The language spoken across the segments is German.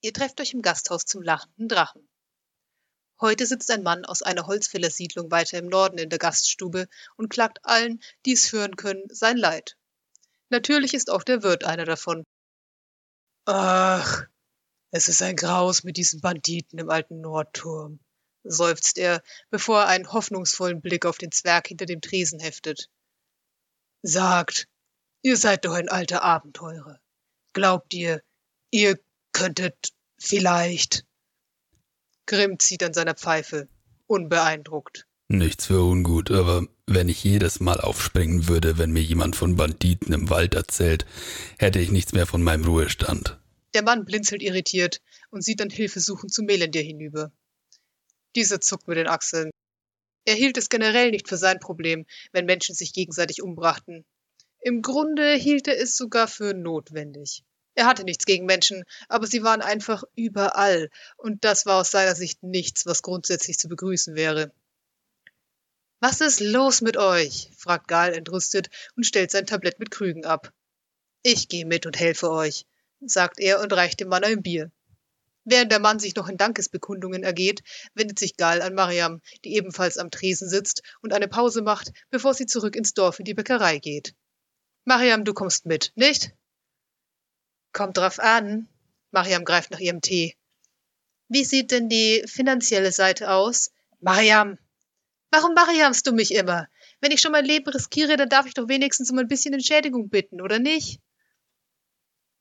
Ihr trefft euch im Gasthaus zum lachenden Drachen. Heute sitzt ein Mann aus einer Holzfällersiedlung weiter im Norden in der Gaststube und klagt allen, die es hören können, sein Leid. Natürlich ist auch der Wirt einer davon. Ach, es ist ein Graus mit diesen Banditen im alten Nordturm, seufzt er, bevor er einen hoffnungsvollen Blick auf den Zwerg hinter dem Tresen heftet. Sagt, ihr seid doch ein alter Abenteurer. Glaubt ihr, ihr könntet vielleicht Grimm zieht an seiner Pfeife, unbeeindruckt. Nichts für ungut, aber wenn ich jedes Mal aufspringen würde, wenn mir jemand von Banditen im Wald erzählt, hätte ich nichts mehr von meinem Ruhestand. Der Mann blinzelt irritiert und sieht dann hilfesuchend zu Melendir hinüber. Dieser zuckt mit den Achseln. Er hielt es generell nicht für sein Problem, wenn Menschen sich gegenseitig umbrachten. Im Grunde hielt er es sogar für notwendig. Er hatte nichts gegen Menschen, aber sie waren einfach überall, und das war aus seiner Sicht nichts, was grundsätzlich zu begrüßen wäre. Was ist los mit euch? fragt Gal entrüstet und stellt sein Tablett mit Krügen ab. Ich gehe mit und helfe euch, sagt er und reicht dem Mann ein Bier. Während der Mann sich noch in Dankesbekundungen ergeht, wendet sich Gal an Mariam, die ebenfalls am Tresen sitzt und eine Pause macht, bevor sie zurück ins Dorf in die Bäckerei geht. Mariam, du kommst mit, nicht? Kommt drauf an. Mariam greift nach ihrem Tee. Wie sieht denn die finanzielle Seite aus? Mariam! Warum Mariamst du mich immer? Wenn ich schon mein Leben riskiere, dann darf ich doch wenigstens um ein bisschen Entschädigung bitten, oder nicht?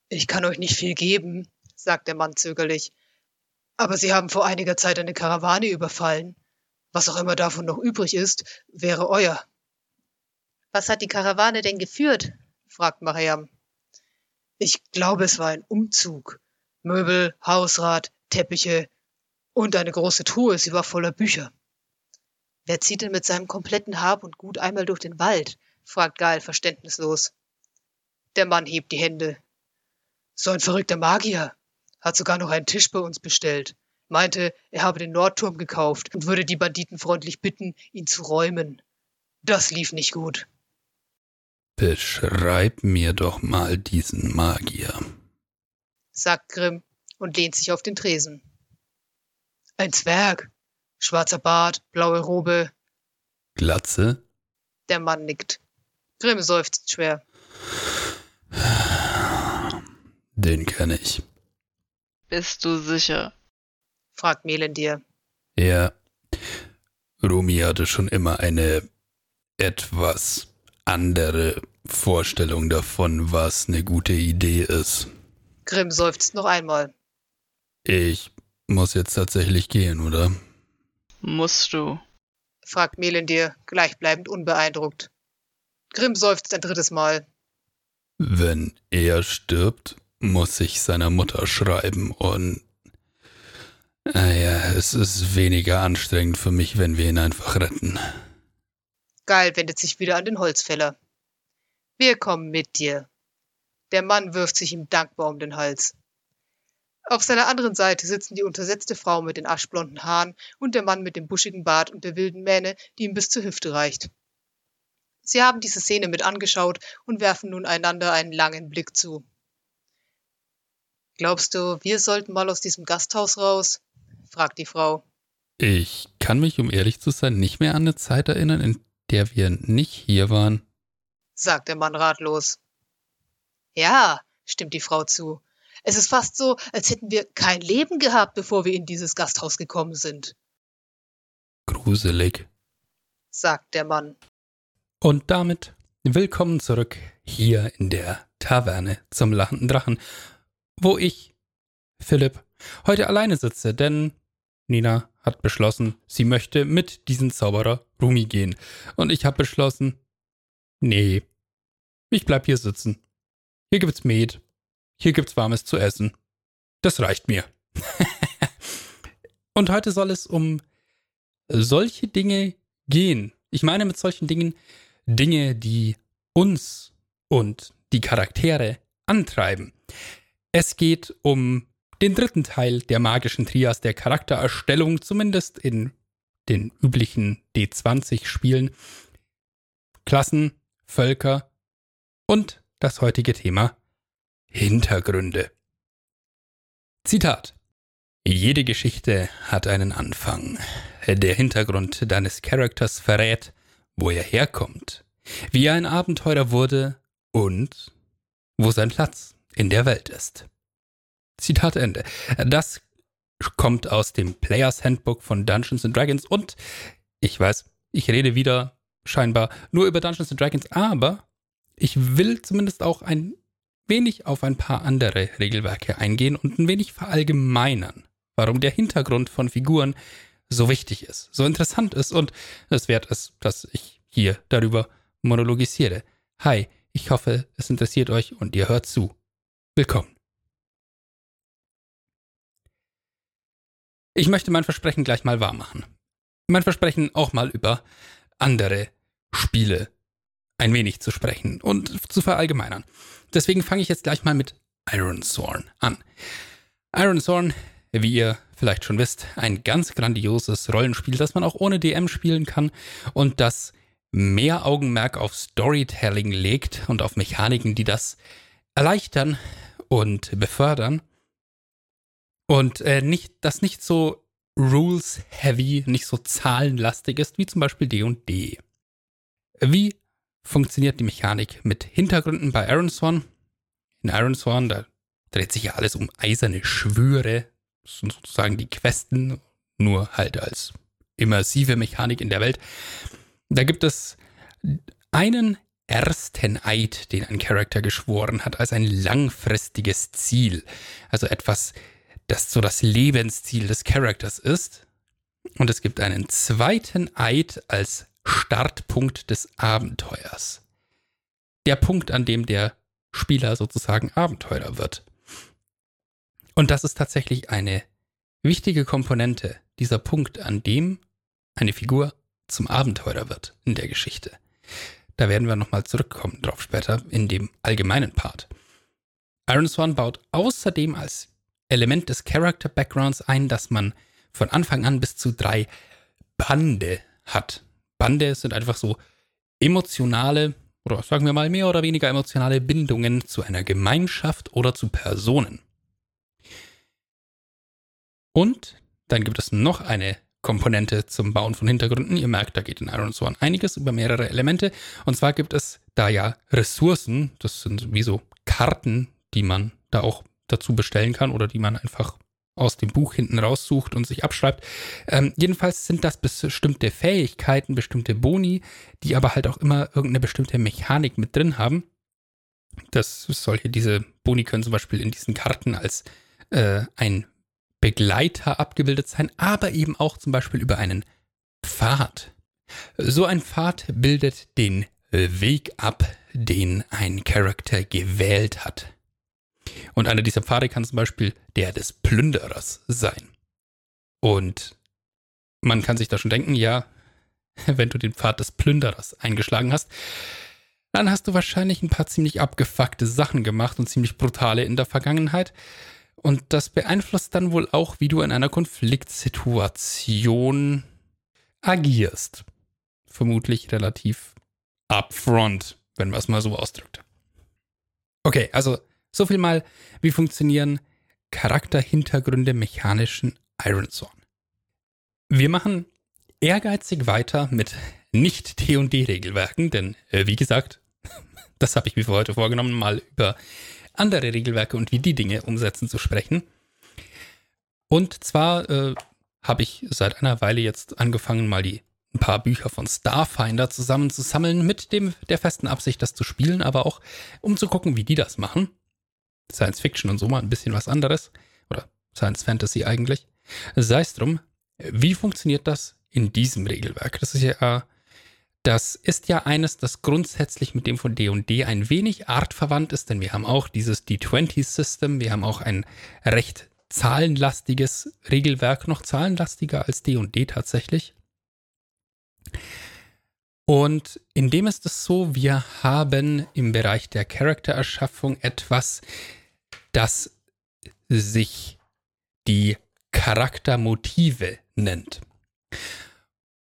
Ich kann euch nicht viel geben, sagt der Mann zögerlich. Aber Sie haben vor einiger Zeit eine Karawane überfallen. Was auch immer davon noch übrig ist, wäre euer. Was hat die Karawane denn geführt? fragt Mariam. Ich glaube, es war ein Umzug. Möbel, Hausrat, Teppiche und eine große Truhe, sie war voller Bücher. Wer zieht denn mit seinem kompletten Hab und Gut einmal durch den Wald? fragt Gal verständnislos. Der Mann hebt die Hände. So ein verrückter Magier. Hat sogar noch einen Tisch bei uns bestellt. Meinte, er habe den Nordturm gekauft und würde die Banditen freundlich bitten, ihn zu räumen. Das lief nicht gut. Beschreib mir doch mal diesen Magier, sagt Grimm und lehnt sich auf den Tresen. Ein Zwerg, schwarzer Bart, blaue Robe. Glatze? Der Mann nickt. Grimm seufzt schwer. Den kenne ich. Bist du sicher? fragt Melendir. Ja. Rumi hatte schon immer eine etwas andere Vorstellung davon, was eine gute Idee ist. Grimm seufzt noch einmal. Ich muss jetzt tatsächlich gehen, oder? Musst du? fragt Melendir, gleichbleibend unbeeindruckt. Grimm seufzt ein drittes Mal. Wenn er stirbt, muss ich seiner Mutter schreiben und naja, es ist weniger anstrengend für mich, wenn wir ihn einfach retten. Geil wendet sich wieder an den Holzfäller. Wir kommen mit dir. Der Mann wirft sich ihm dankbar um den Hals. Auf seiner anderen Seite sitzen die untersetzte Frau mit den aschblonden Haaren und der Mann mit dem buschigen Bart und der wilden Mähne, die ihm bis zur Hüfte reicht. Sie haben diese Szene mit angeschaut und werfen nun einander einen langen Blick zu. Glaubst du, wir sollten mal aus diesem Gasthaus raus? fragt die Frau. Ich kann mich, um ehrlich zu sein, nicht mehr an eine Zeit erinnern, in der wir nicht hier waren, sagt der Mann ratlos. Ja, stimmt die Frau zu. Es ist fast so, als hätten wir kein Leben gehabt, bevor wir in dieses Gasthaus gekommen sind. Gruselig, sagt der Mann. Und damit willkommen zurück hier in der Taverne zum lachenden Drachen, wo ich, Philipp, heute alleine sitze, denn Nina hat beschlossen, sie möchte mit diesem Zauberer Rumi gehen. Und ich habe beschlossen, nee, ich bleib hier sitzen. Hier gibt's Met. Hier gibt's warmes zu essen. Das reicht mir. Und heute soll es um solche Dinge gehen. Ich meine mit solchen Dingen Dinge, die uns und die Charaktere antreiben. Es geht um den dritten Teil der magischen Trias der Charaktererstellung, zumindest in den üblichen D20-Spielen. Klassen, Völker und das heutige Thema Hintergründe. Zitat. Jede Geschichte hat einen Anfang. Der Hintergrund deines Charakters verrät, wo er herkommt, wie er ein Abenteurer wurde und wo sein Platz in der Welt ist. Zitat Ende. Das kommt aus dem Players Handbook von Dungeons and Dragons und ich weiß, ich rede wieder scheinbar nur über Dungeons and Dragons, aber ich will zumindest auch ein wenig auf ein paar andere Regelwerke eingehen und ein wenig verallgemeinern, warum der Hintergrund von Figuren so wichtig ist, so interessant ist und es wert ist, dass ich hier darüber monologisiere. Hi, ich hoffe, es interessiert euch und ihr hört zu. Willkommen. Ich möchte mein Versprechen gleich mal wahr machen. Mein Versprechen auch mal über andere Spiele ein wenig zu sprechen und zu verallgemeinern. Deswegen fange ich jetzt gleich mal mit Iron Thorn an. Iron Thorn, wie ihr vielleicht schon wisst, ein ganz grandioses Rollenspiel, das man auch ohne DM spielen kann und das mehr Augenmerk auf Storytelling legt und auf Mechaniken, die das erleichtern und befördern. Und äh, nicht, das nicht so rules-heavy, nicht so zahlenlastig ist, wie zum Beispiel D&D. Wie funktioniert die Mechanik mit Hintergründen bei Ironsworn? In Ironsworn, da dreht sich ja alles um eiserne Schwüre, das sind sozusagen die Questen, nur halt als immersive Mechanik in der Welt. Da gibt es einen ersten Eid, den ein Charakter geschworen hat, als ein langfristiges Ziel. Also etwas, das so das Lebensziel des Charakters ist. Und es gibt einen zweiten Eid als Startpunkt des Abenteuers. Der Punkt, an dem der Spieler sozusagen Abenteurer wird. Und das ist tatsächlich eine wichtige Komponente, dieser Punkt, an dem eine Figur zum Abenteurer wird in der Geschichte. Da werden wir nochmal zurückkommen drauf später in dem allgemeinen Part. Iron Swan baut außerdem als Element des Character Backgrounds ein, dass man von Anfang an bis zu drei Bande hat. Bande sind einfach so emotionale oder sagen wir mal mehr oder weniger emotionale Bindungen zu einer Gemeinschaft oder zu Personen. Und dann gibt es noch eine Komponente zum Bauen von Hintergründen. Ihr merkt, da geht in Iron Sworn einiges über mehrere Elemente. Und zwar gibt es da ja Ressourcen, das sind wie so Karten, die man da auch dazu bestellen kann oder die man einfach aus dem Buch hinten raussucht und sich abschreibt. Ähm, jedenfalls sind das bestimmte Fähigkeiten, bestimmte Boni, die aber halt auch immer irgendeine bestimmte Mechanik mit drin haben. Das solche, diese Boni können zum Beispiel in diesen Karten als äh, ein Begleiter abgebildet sein, aber eben auch zum Beispiel über einen Pfad. So ein Pfad bildet den Weg ab, den ein Charakter gewählt hat. Und einer dieser Pfade kann zum Beispiel der des Plünderers sein. Und man kann sich da schon denken, ja, wenn du den Pfad des Plünderers eingeschlagen hast, dann hast du wahrscheinlich ein paar ziemlich abgefuckte Sachen gemacht und ziemlich brutale in der Vergangenheit. Und das beeinflusst dann wohl auch, wie du in einer Konfliktsituation agierst. Vermutlich relativ upfront, wenn man es mal so ausdrückt. Okay, also so viel mal, wie funktionieren Charakterhintergründe mechanischen Ironsworn. Wir machen ehrgeizig weiter mit nicht D&D-Regelwerken, denn äh, wie gesagt, das habe ich mir für heute vorgenommen, mal über andere Regelwerke und wie die Dinge umsetzen zu sprechen. Und zwar äh, habe ich seit einer Weile jetzt angefangen, mal die ein paar Bücher von Starfinder zusammenzusammeln, mit dem der festen Absicht, das zu spielen, aber auch um zu gucken, wie die das machen. Science Fiction und so mal ein bisschen was anderes. Oder Science Fantasy eigentlich. Sei es drum, wie funktioniert das in diesem Regelwerk? Das ist ja das ist ja eines, das grundsätzlich mit dem von D&D ein wenig artverwandt ist, denn wir haben auch dieses D20-System, wir haben auch ein recht zahlenlastiges Regelwerk, noch zahlenlastiger als D&D tatsächlich. Und in dem ist es so, wir haben im Bereich der Charaktererschaffung etwas, das sich die Charaktermotive nennt.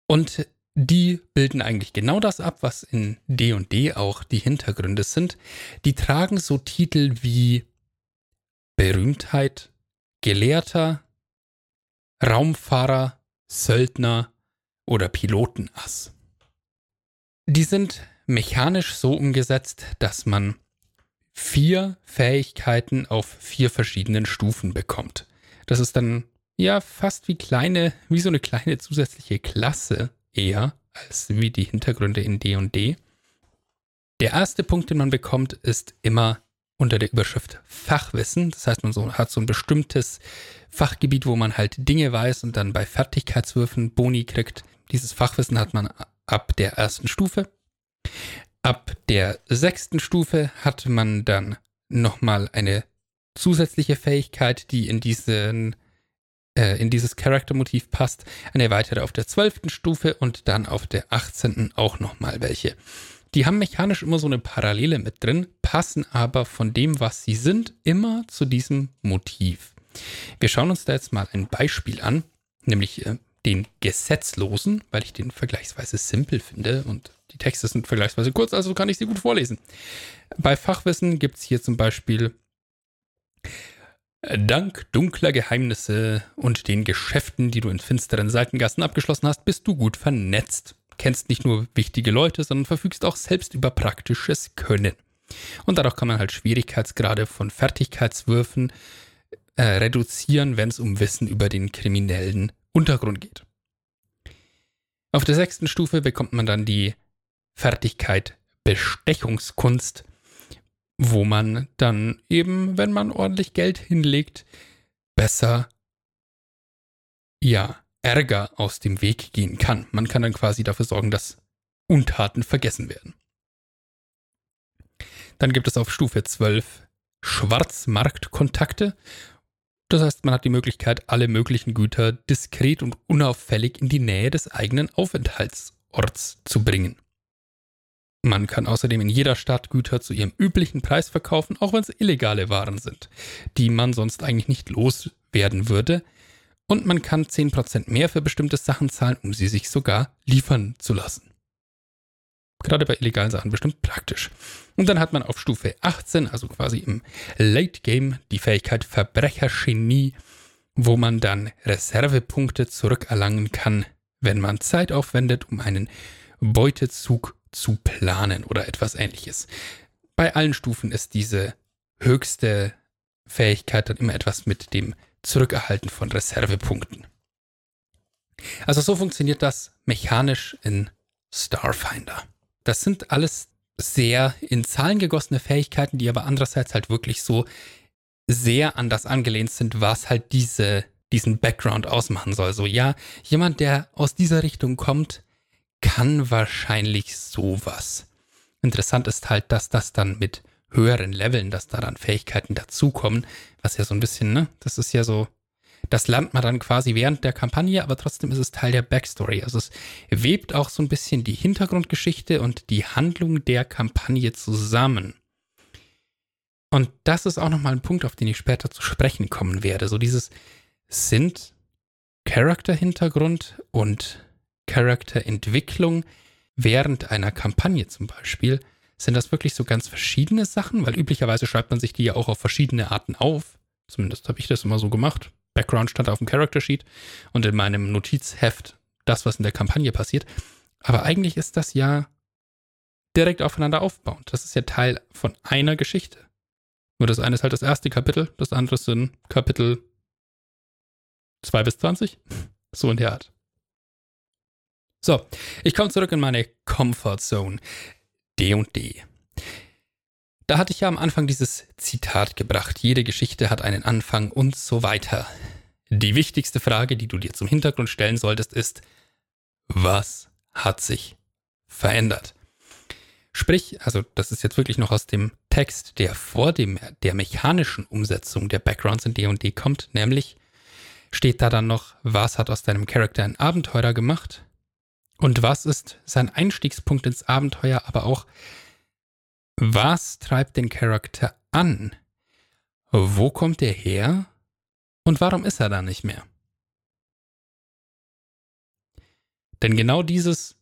Und die bilden eigentlich genau das ab, was in D&D auch die Hintergründe sind. Die tragen so Titel wie Berühmtheit, Gelehrter, Raumfahrer, Söldner oder Pilotenass. Die sind mechanisch so umgesetzt, dass man vier Fähigkeiten auf vier verschiedenen Stufen bekommt. Das ist dann ja fast wie kleine, wie so eine kleine zusätzliche Klasse eher als wie die Hintergründe in D&D. &D. Der erste Punkt, den man bekommt, ist immer unter der Überschrift Fachwissen. Das heißt, man so, hat so ein bestimmtes Fachgebiet, wo man halt Dinge weiß und dann bei Fertigkeitswürfen Boni kriegt. Dieses Fachwissen hat man ab der ersten Stufe. Ab der sechsten Stufe hat man dann nochmal eine zusätzliche Fähigkeit, die in diesen äh, in dieses Charaktermotiv passt, eine weitere auf der zwölften Stufe und dann auf der achtzehnten auch nochmal welche. Die haben mechanisch immer so eine Parallele mit drin, passen aber von dem, was sie sind, immer zu diesem Motiv. Wir schauen uns da jetzt mal ein Beispiel an, nämlich äh, den Gesetzlosen, weil ich den vergleichsweise simpel finde und die Texte sind vergleichsweise kurz, also kann ich sie gut vorlesen. Bei Fachwissen gibt es hier zum Beispiel Dank dunkler Geheimnisse und den Geschäften, die du in finsteren Seitengassen abgeschlossen hast, bist du gut vernetzt. Kennst nicht nur wichtige Leute, sondern verfügst auch selbst über praktisches Können. Und dadurch kann man halt Schwierigkeitsgrade von Fertigkeitswürfen äh, reduzieren, wenn es um Wissen über den kriminellen Untergrund geht. Auf der sechsten Stufe bekommt man dann die Fertigkeit Bestechungskunst wo man dann eben, wenn man ordentlich Geld hinlegt, besser, ja, Ärger aus dem Weg gehen kann. Man kann dann quasi dafür sorgen, dass Untaten vergessen werden. Dann gibt es auf Stufe 12 Schwarzmarktkontakte. Das heißt, man hat die Möglichkeit, alle möglichen Güter diskret und unauffällig in die Nähe des eigenen Aufenthaltsorts zu bringen. Man kann außerdem in jeder Stadt Güter zu ihrem üblichen Preis verkaufen, auch wenn es illegale Waren sind, die man sonst eigentlich nicht loswerden würde. Und man kann 10% mehr für bestimmte Sachen zahlen, um sie sich sogar liefern zu lassen. Gerade bei illegalen Sachen bestimmt praktisch. Und dann hat man auf Stufe 18, also quasi im Late Game, die Fähigkeit Verbrechergenie, wo man dann Reservepunkte zurückerlangen kann, wenn man Zeit aufwendet, um einen Beutezug zu planen oder etwas ähnliches. Bei allen Stufen ist diese höchste Fähigkeit dann immer etwas mit dem Zurückerhalten von Reservepunkten. Also so funktioniert das mechanisch in Starfinder. Das sind alles sehr in Zahlen gegossene Fähigkeiten, die aber andererseits halt wirklich so sehr an das angelehnt sind, was halt diese, diesen Background ausmachen soll. So, ja, jemand, der aus dieser Richtung kommt, kann wahrscheinlich sowas. Interessant ist halt, dass das dann mit höheren Leveln, dass da dann Fähigkeiten dazukommen, was ja so ein bisschen, ne, das ist ja so, das lernt man dann quasi während der Kampagne, aber trotzdem ist es Teil der Backstory. Also es webt auch so ein bisschen die Hintergrundgeschichte und die Handlung der Kampagne zusammen. Und das ist auch nochmal ein Punkt, auf den ich später zu sprechen kommen werde. So dieses sind Charakterhintergrund und Charakterentwicklung während einer Kampagne zum Beispiel, sind das wirklich so ganz verschiedene Sachen, weil üblicherweise schreibt man sich die ja auch auf verschiedene Arten auf. Zumindest habe ich das immer so gemacht. Background stand auf dem Character Sheet und in meinem Notizheft das, was in der Kampagne passiert. Aber eigentlich ist das ja direkt aufeinander aufbauend. Das ist ja Teil von einer Geschichte. Nur das eine ist halt das erste Kapitel, das andere sind Kapitel 2 bis 20. So in der Art. So, ich komme zurück in meine Comfort Zone. D und D. Da hatte ich ja am Anfang dieses Zitat gebracht. Jede Geschichte hat einen Anfang und so weiter. Die wichtigste Frage, die du dir zum Hintergrund stellen solltest, ist, was hat sich verändert? Sprich, also das ist jetzt wirklich noch aus dem Text, der vor dem, der mechanischen Umsetzung der Backgrounds in D&D kommt, nämlich steht da dann noch, was hat aus deinem Charakter ein Abenteurer gemacht? Und was ist sein Einstiegspunkt ins Abenteuer, aber auch, was treibt den Charakter an? Wo kommt er her? Und warum ist er da nicht mehr? Denn genau dieses,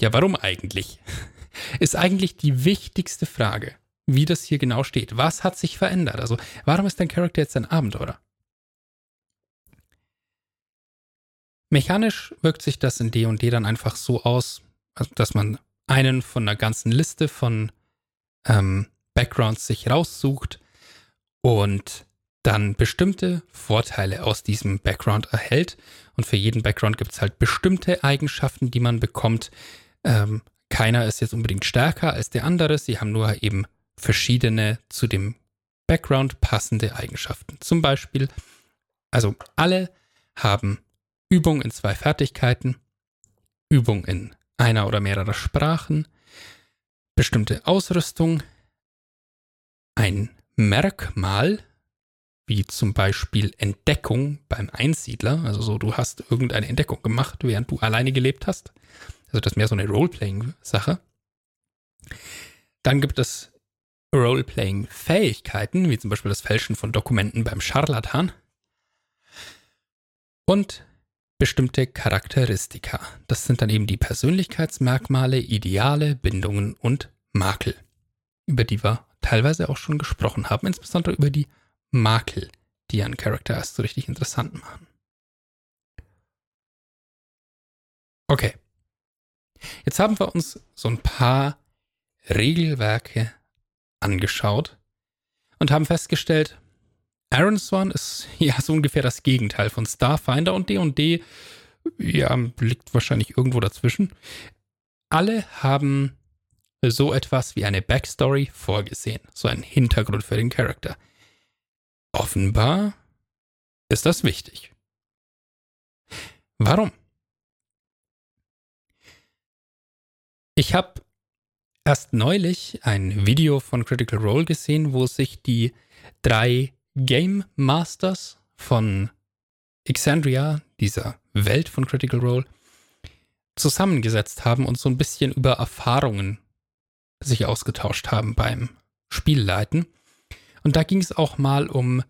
ja, warum eigentlich, ist eigentlich die wichtigste Frage, wie das hier genau steht. Was hat sich verändert? Also, warum ist dein Charakter jetzt ein Abenteurer? Mechanisch wirkt sich das in D&D dann einfach so aus, also dass man einen von einer ganzen Liste von ähm, Backgrounds sich raussucht und dann bestimmte Vorteile aus diesem Background erhält. Und für jeden Background gibt es halt bestimmte Eigenschaften, die man bekommt. Ähm, keiner ist jetzt unbedingt stärker als der andere. Sie haben nur eben verschiedene zu dem Background passende Eigenschaften. Zum Beispiel, also alle haben Übung in zwei Fertigkeiten, Übung in einer oder mehrerer Sprachen, bestimmte Ausrüstung, ein Merkmal, wie zum Beispiel Entdeckung beim Einsiedler, also so, du hast irgendeine Entdeckung gemacht, während du alleine gelebt hast. Also das ist mehr so eine Roleplaying-Sache. Dann gibt es Roleplaying-Fähigkeiten, wie zum Beispiel das Fälschen von Dokumenten beim Scharlatan. Und bestimmte Charakteristika. Das sind dann eben die Persönlichkeitsmerkmale, Ideale, Bindungen und Makel, über die wir teilweise auch schon gesprochen haben, insbesondere über die Makel, die einen Charakter erst so richtig interessant machen. Okay. Jetzt haben wir uns so ein paar Regelwerke angeschaut und haben festgestellt, Iron Swan ist ja so ungefähr das Gegenteil von Starfinder und D&D ja, liegt wahrscheinlich irgendwo dazwischen. Alle haben so etwas wie eine Backstory vorgesehen, so einen Hintergrund für den Charakter. Offenbar ist das wichtig. Warum? Ich habe erst neulich ein Video von Critical Role gesehen, wo sich die drei Game Masters von Exandria, dieser Welt von Critical Role, zusammengesetzt haben und so ein bisschen über Erfahrungen sich ausgetauscht haben beim Spielleiten. Und da ging es auch mal um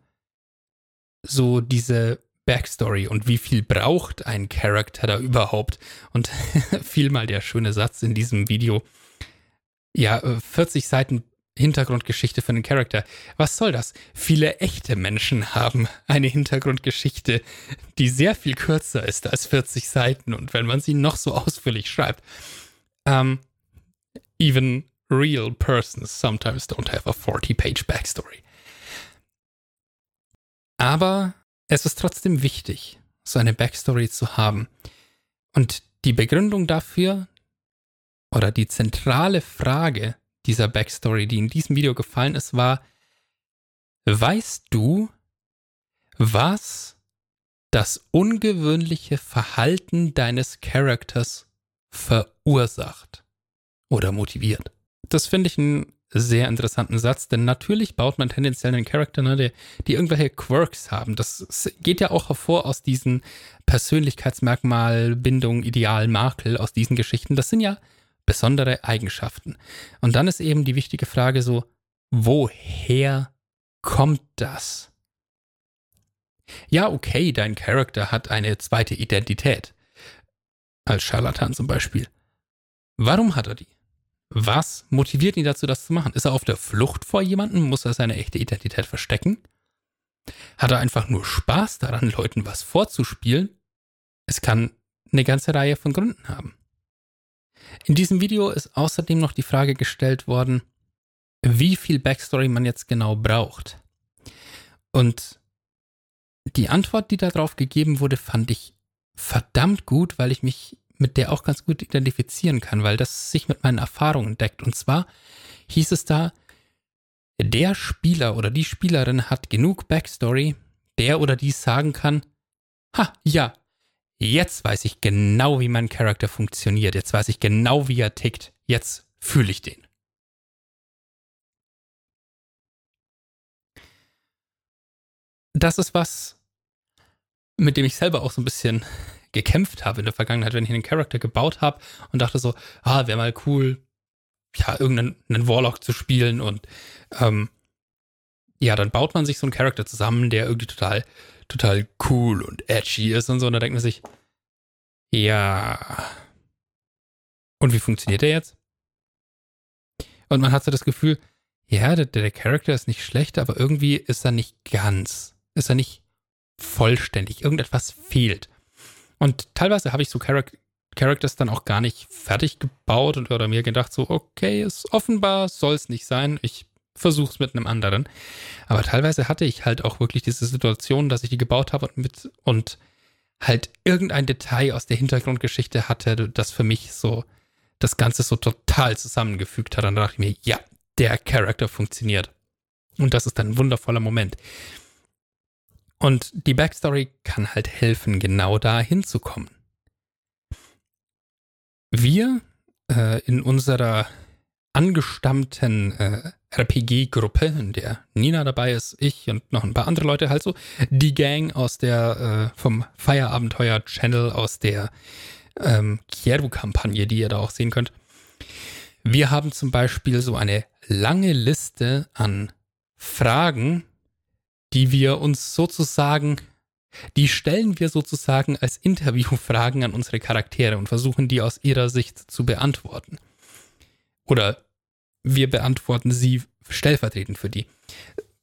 so diese Backstory und wie viel braucht ein Charakter da überhaupt. Und fiel mal der schöne Satz in diesem Video. Ja, 40 Seiten Hintergrundgeschichte für einen Charakter. Was soll das? Viele echte Menschen haben eine Hintergrundgeschichte, die sehr viel kürzer ist als 40 Seiten und wenn man sie noch so ausführlich schreibt. Um, ähm, even real persons sometimes don't have a 40-page backstory. Aber es ist trotzdem wichtig, so eine Backstory zu haben. Und die Begründung dafür oder die zentrale Frage, dieser Backstory, die in diesem Video gefallen ist, war, weißt du, was das ungewöhnliche Verhalten deines Charakters verursacht oder motiviert? Das finde ich einen sehr interessanten Satz, denn natürlich baut man tendenziell einen Charakter, ne, die, irgendwelche Quirks haben. Das geht ja auch hervor aus diesen Persönlichkeitsmerkmal, Bindung, Ideal, Makel, aus diesen Geschichten. Das sind ja besondere Eigenschaften. Und dann ist eben die wichtige Frage so, woher kommt das? Ja, okay, dein Charakter hat eine zweite Identität. Als Charlatan zum Beispiel. Warum hat er die? Was motiviert ihn dazu, das zu machen? Ist er auf der Flucht vor jemandem? Muss er seine echte Identität verstecken? Hat er einfach nur Spaß daran, Leuten was vorzuspielen? Es kann eine ganze Reihe von Gründen haben. In diesem Video ist außerdem noch die Frage gestellt worden, wie viel Backstory man jetzt genau braucht. Und die Antwort, die darauf gegeben wurde, fand ich verdammt gut, weil ich mich mit der auch ganz gut identifizieren kann, weil das sich mit meinen Erfahrungen deckt. Und zwar hieß es da, der Spieler oder die Spielerin hat genug Backstory, der oder die sagen kann, ha, ja, Jetzt weiß ich genau, wie mein Charakter funktioniert. Jetzt weiß ich genau, wie er tickt. Jetzt fühle ich den. Das ist was, mit dem ich selber auch so ein bisschen gekämpft habe in der Vergangenheit, wenn ich einen Charakter gebaut habe und dachte so, ah, wäre mal cool, ja, irgendeinen Warlock zu spielen und ähm, ja, dann baut man sich so einen Charakter zusammen, der irgendwie total total cool und edgy ist und so. Und da denkt man sich, ja. Und wie funktioniert der jetzt? Und man hat so das Gefühl, ja, der, der Charakter ist nicht schlecht, aber irgendwie ist er nicht ganz, ist er nicht vollständig. Irgendetwas fehlt. Und teilweise habe ich so Charac Characters dann auch gar nicht fertig gebaut und, oder mir gedacht, so, okay, ist offenbar, soll es nicht sein. Ich versuche es mit einem anderen. Aber teilweise hatte ich halt auch wirklich diese Situation, dass ich die gebaut habe und mit und halt irgendein Detail aus der Hintergrundgeschichte hatte, das für mich so das Ganze so total zusammengefügt hat. Und dann dachte ich mir, ja, der Charakter funktioniert. Und das ist dann ein wundervoller Moment. Und die Backstory kann halt helfen, genau da hinzukommen. Wir äh, in unserer angestammten äh, RPG-Gruppe, in der Nina dabei ist, ich und noch ein paar andere Leute, halt so die Gang aus der äh, vom Feierabenteuer-Channel aus der ähm, Kieru-Kampagne, die ihr da auch sehen könnt. Wir haben zum Beispiel so eine lange Liste an Fragen, die wir uns sozusagen, die stellen wir sozusagen als Interviewfragen an unsere Charaktere und versuchen die aus ihrer Sicht zu beantworten. Oder wir beantworten sie stellvertretend für die.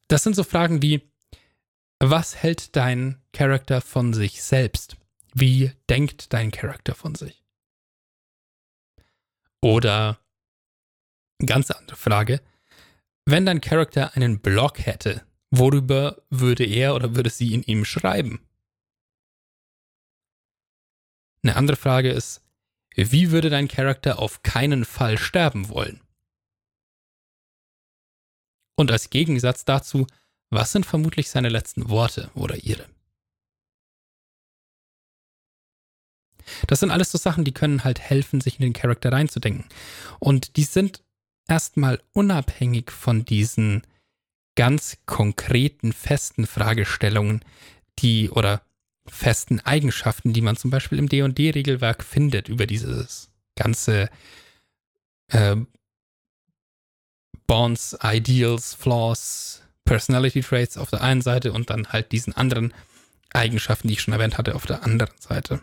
Das sind so Fragen wie, was hält dein Charakter von sich selbst? Wie denkt dein Charakter von sich? Oder ganz andere Frage, wenn dein Charakter einen Blog hätte, worüber würde er oder würde sie in ihm schreiben? Eine andere Frage ist, wie würde dein Charakter auf keinen Fall sterben wollen? Und als Gegensatz dazu, was sind vermutlich seine letzten Worte oder ihre? Das sind alles so Sachen, die können halt helfen, sich in den Charakter reinzudenken. Und die sind erstmal unabhängig von diesen ganz konkreten, festen Fragestellungen, die oder festen Eigenschaften, die man zum Beispiel im D&D-Regelwerk findet über dieses ganze äh, Bonds, Ideals, Flaws, Personality Traits auf der einen Seite und dann halt diesen anderen Eigenschaften, die ich schon erwähnt hatte, auf der anderen Seite.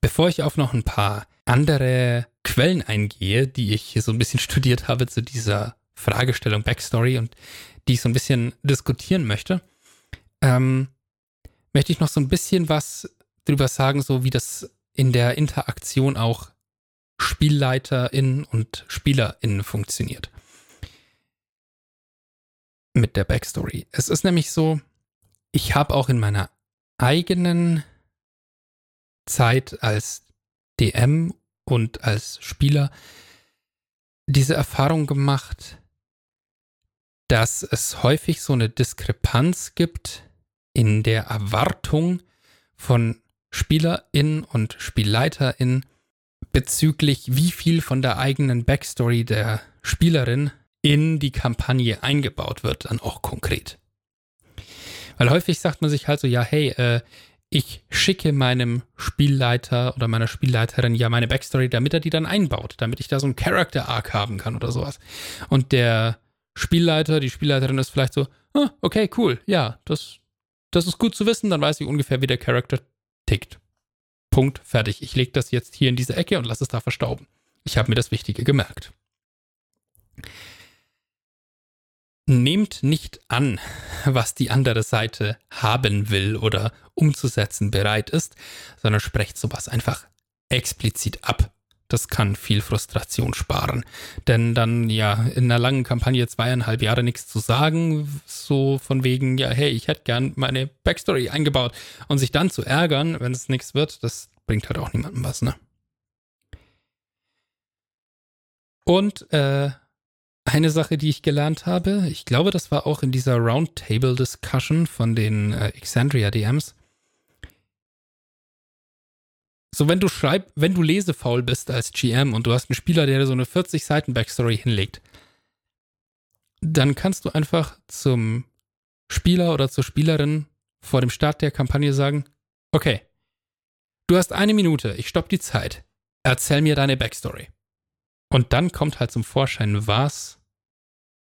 Bevor ich auf noch ein paar andere Quellen eingehe, die ich so ein bisschen studiert habe zu dieser Fragestellung Backstory und die ich so ein bisschen diskutieren möchte, ähm, möchte ich noch so ein bisschen was drüber sagen, so wie das in der Interaktion auch SpielleiterInnen und SpielerInnen funktioniert. Mit der Backstory. Es ist nämlich so, ich habe auch in meiner eigenen Zeit als DM und als Spieler diese Erfahrung gemacht, dass es häufig so eine Diskrepanz gibt in der Erwartung von SpielerInnen und SpielleiterInnen bezüglich, wie viel von der eigenen Backstory der Spielerin in die Kampagne eingebaut wird, dann auch konkret. Weil häufig sagt man sich halt so, ja, hey, äh, ich schicke meinem Spielleiter oder meiner Spielleiterin ja meine Backstory, damit er die dann einbaut, damit ich da so einen Character Arc haben kann oder sowas. Und der Spielleiter, die Spielleiterin ist vielleicht so, ah, okay, cool, ja, das, das ist gut zu wissen, dann weiß ich ungefähr, wie der Charakter tickt. Punkt, fertig. Ich lege das jetzt hier in diese Ecke und lasse es da verstauben. Ich habe mir das Wichtige gemerkt. Nehmt nicht an, was die andere Seite haben will oder umzusetzen bereit ist, sondern sprecht sowas einfach explizit ab. Das kann viel Frustration sparen. Denn dann ja in einer langen Kampagne zweieinhalb Jahre nichts zu sagen, so von wegen, ja, hey, ich hätte gern meine Backstory eingebaut und sich dann zu ärgern, wenn es nichts wird, das bringt halt auch niemandem was, ne? Und äh, eine Sache, die ich gelernt habe, ich glaube, das war auch in dieser Roundtable-Discussion von den äh, Exandria DMs. So, wenn du schreib, wenn du lesefaul bist als GM und du hast einen Spieler, der so eine 40 Seiten Backstory hinlegt, dann kannst du einfach zum Spieler oder zur Spielerin vor dem Start der Kampagne sagen, okay, du hast eine Minute, ich stopp die Zeit, erzähl mir deine Backstory. Und dann kommt halt zum Vorschein, was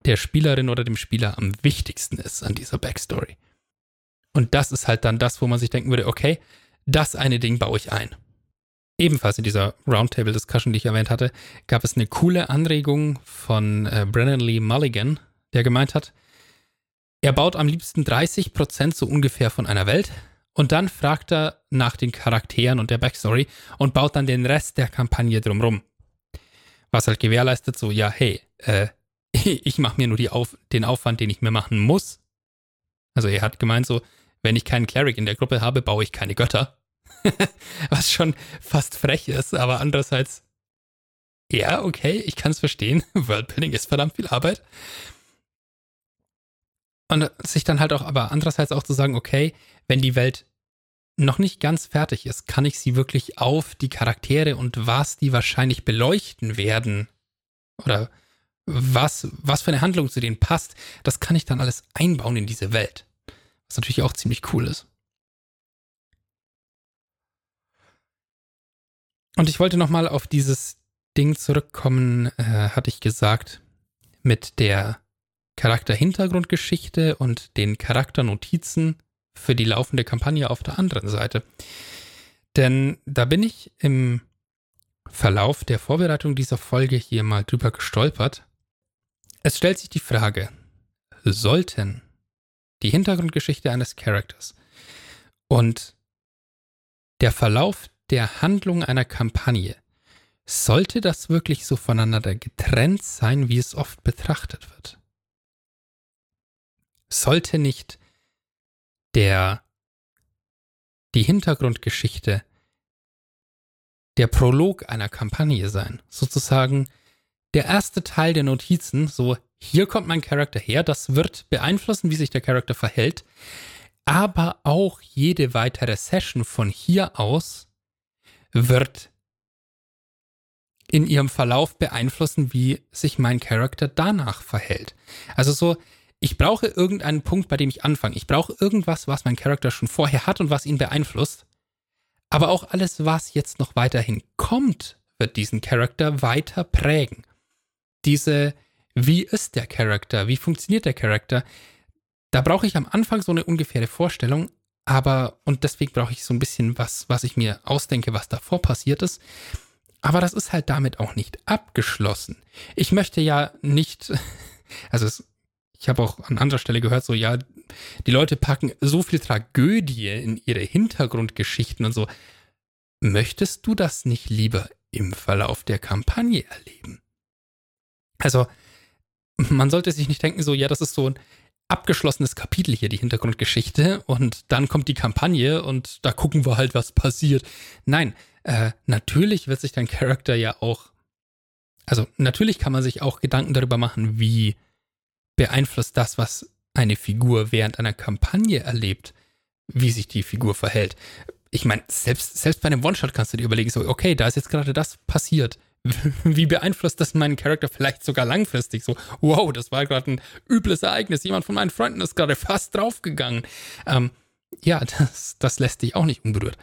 der Spielerin oder dem Spieler am wichtigsten ist an dieser Backstory. Und das ist halt dann das, wo man sich denken würde, okay, das eine Ding baue ich ein. Ebenfalls in dieser Roundtable-Discussion, die ich erwähnt hatte, gab es eine coole Anregung von äh, Brennan Lee Mulligan, der gemeint hat, er baut am liebsten 30 Prozent so ungefähr von einer Welt Und dann fragt er nach den Charakteren und der Backstory und baut dann den Rest der Kampagne drumrum. Was halt gewährleistet, so, ja, hey, äh, ich mache mir nur Auf den Aufwand, den ich mir machen muss. Also er hat gemeint, so, wenn ich keinen Cleric in der Gruppe habe, baue ich keine Götter. Was schon fast frech ist, aber andererseits, ja, okay, ich kann es verstehen. Worldbuilding ist verdammt viel Arbeit. Und sich dann halt auch, aber andererseits auch zu sagen, okay, wenn die Welt noch nicht ganz fertig ist, kann ich sie wirklich auf die Charaktere und was die wahrscheinlich beleuchten werden oder was, was für eine Handlung zu denen passt, das kann ich dann alles einbauen in diese Welt. Was natürlich auch ziemlich cool ist. Und ich wollte nochmal auf dieses Ding zurückkommen, äh, hatte ich gesagt, mit der Charakterhintergrundgeschichte und den Charakternotizen für die laufende Kampagne auf der anderen Seite. Denn da bin ich im Verlauf der Vorbereitung dieser Folge hier mal drüber gestolpert. Es stellt sich die Frage, sollten die Hintergrundgeschichte eines Charakters und der Verlauf der Handlung einer Kampagne, sollte das wirklich so voneinander getrennt sein, wie es oft betrachtet wird? sollte nicht der die Hintergrundgeschichte der Prolog einer Kampagne sein, sozusagen der erste Teil der Notizen, so hier kommt mein Charakter her, das wird beeinflussen, wie sich der Charakter verhält, aber auch jede weitere Session von hier aus wird in ihrem Verlauf beeinflussen, wie sich mein Charakter danach verhält. Also so ich brauche irgendeinen Punkt, bei dem ich anfange. Ich brauche irgendwas, was mein Charakter schon vorher hat und was ihn beeinflusst. Aber auch alles, was jetzt noch weiterhin kommt, wird diesen Charakter weiter prägen. Diese, wie ist der Charakter? Wie funktioniert der Charakter? Da brauche ich am Anfang so eine ungefähre Vorstellung, aber, und deswegen brauche ich so ein bisschen was, was ich mir ausdenke, was davor passiert ist. Aber das ist halt damit auch nicht abgeschlossen. Ich möchte ja nicht, also es ich habe auch an anderer Stelle gehört, so ja, die Leute packen so viel Tragödie in ihre Hintergrundgeschichten und so. Möchtest du das nicht lieber im Verlauf der Kampagne erleben? Also, man sollte sich nicht denken, so, ja, das ist so ein abgeschlossenes Kapitel hier, die Hintergrundgeschichte, und dann kommt die Kampagne und da gucken wir halt, was passiert. Nein, äh, natürlich wird sich dein Charakter ja auch, also natürlich kann man sich auch Gedanken darüber machen, wie beeinflusst das, was eine Figur während einer Kampagne erlebt, wie sich die Figur verhält. Ich meine, selbst, selbst bei einem One-Shot kannst du dir überlegen, so, okay, da ist jetzt gerade das passiert. Wie beeinflusst das meinen Charakter vielleicht sogar langfristig? So, wow, das war gerade ein übles Ereignis. Jemand von meinen Freunden ist gerade fast draufgegangen. Ähm, ja, das, das lässt dich auch nicht unberührt.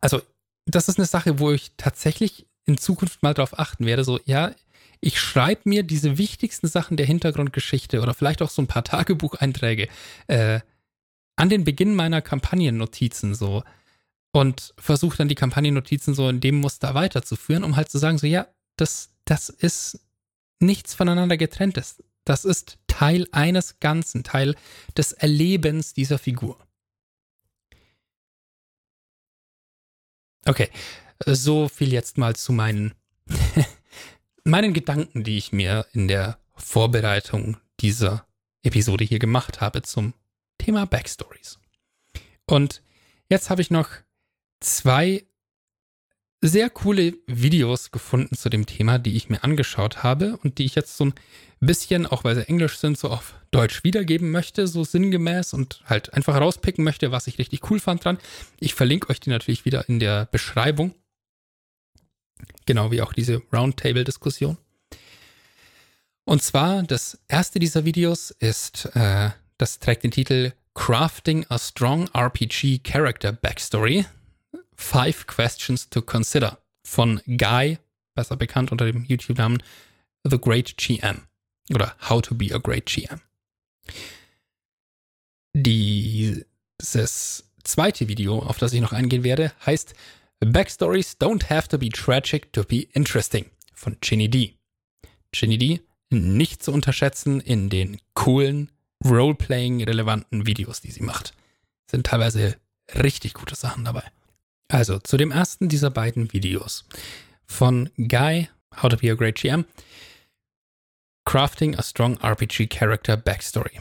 Also, das ist eine Sache, wo ich tatsächlich in Zukunft mal drauf achten werde. So, ja, ich schreibe mir diese wichtigsten Sachen der Hintergrundgeschichte oder vielleicht auch so ein paar Tagebucheinträge äh, an den Beginn meiner Kampagnennotizen so und versuche dann die Kampagnennotizen so in dem Muster weiterzuführen, um halt zu sagen, so ja, das, das ist nichts voneinander getrenntes. Das ist Teil eines Ganzen, Teil des Erlebens dieser Figur. Okay, so viel jetzt mal zu meinen meinen Gedanken, die ich mir in der Vorbereitung dieser Episode hier gemacht habe zum Thema Backstories. Und jetzt habe ich noch zwei sehr coole Videos gefunden zu dem Thema, die ich mir angeschaut habe und die ich jetzt so ein bisschen, auch weil sie englisch sind, so auf Deutsch wiedergeben möchte, so sinngemäß und halt einfach rauspicken möchte, was ich richtig cool fand dran. Ich verlinke euch die natürlich wieder in der Beschreibung. Genau wie auch diese Roundtable-Diskussion. Und zwar, das erste dieser Videos ist, äh, das trägt den Titel Crafting a Strong RPG Character Backstory. Five Questions to Consider von Guy, besser bekannt unter dem YouTube-Namen The Great GM oder How to Be a Great GM. Dieses zweite Video, auf das ich noch eingehen werde, heißt Backstories don't have to be tragic to be interesting von Ginny D. Ginny D nicht zu unterschätzen in den coolen, Roleplaying-relevanten Videos, die sie macht. sind teilweise richtig gute Sachen dabei. Also zu dem ersten dieser beiden Videos von Guy, How to Be a Great GM, Crafting a Strong RPG Character Backstory.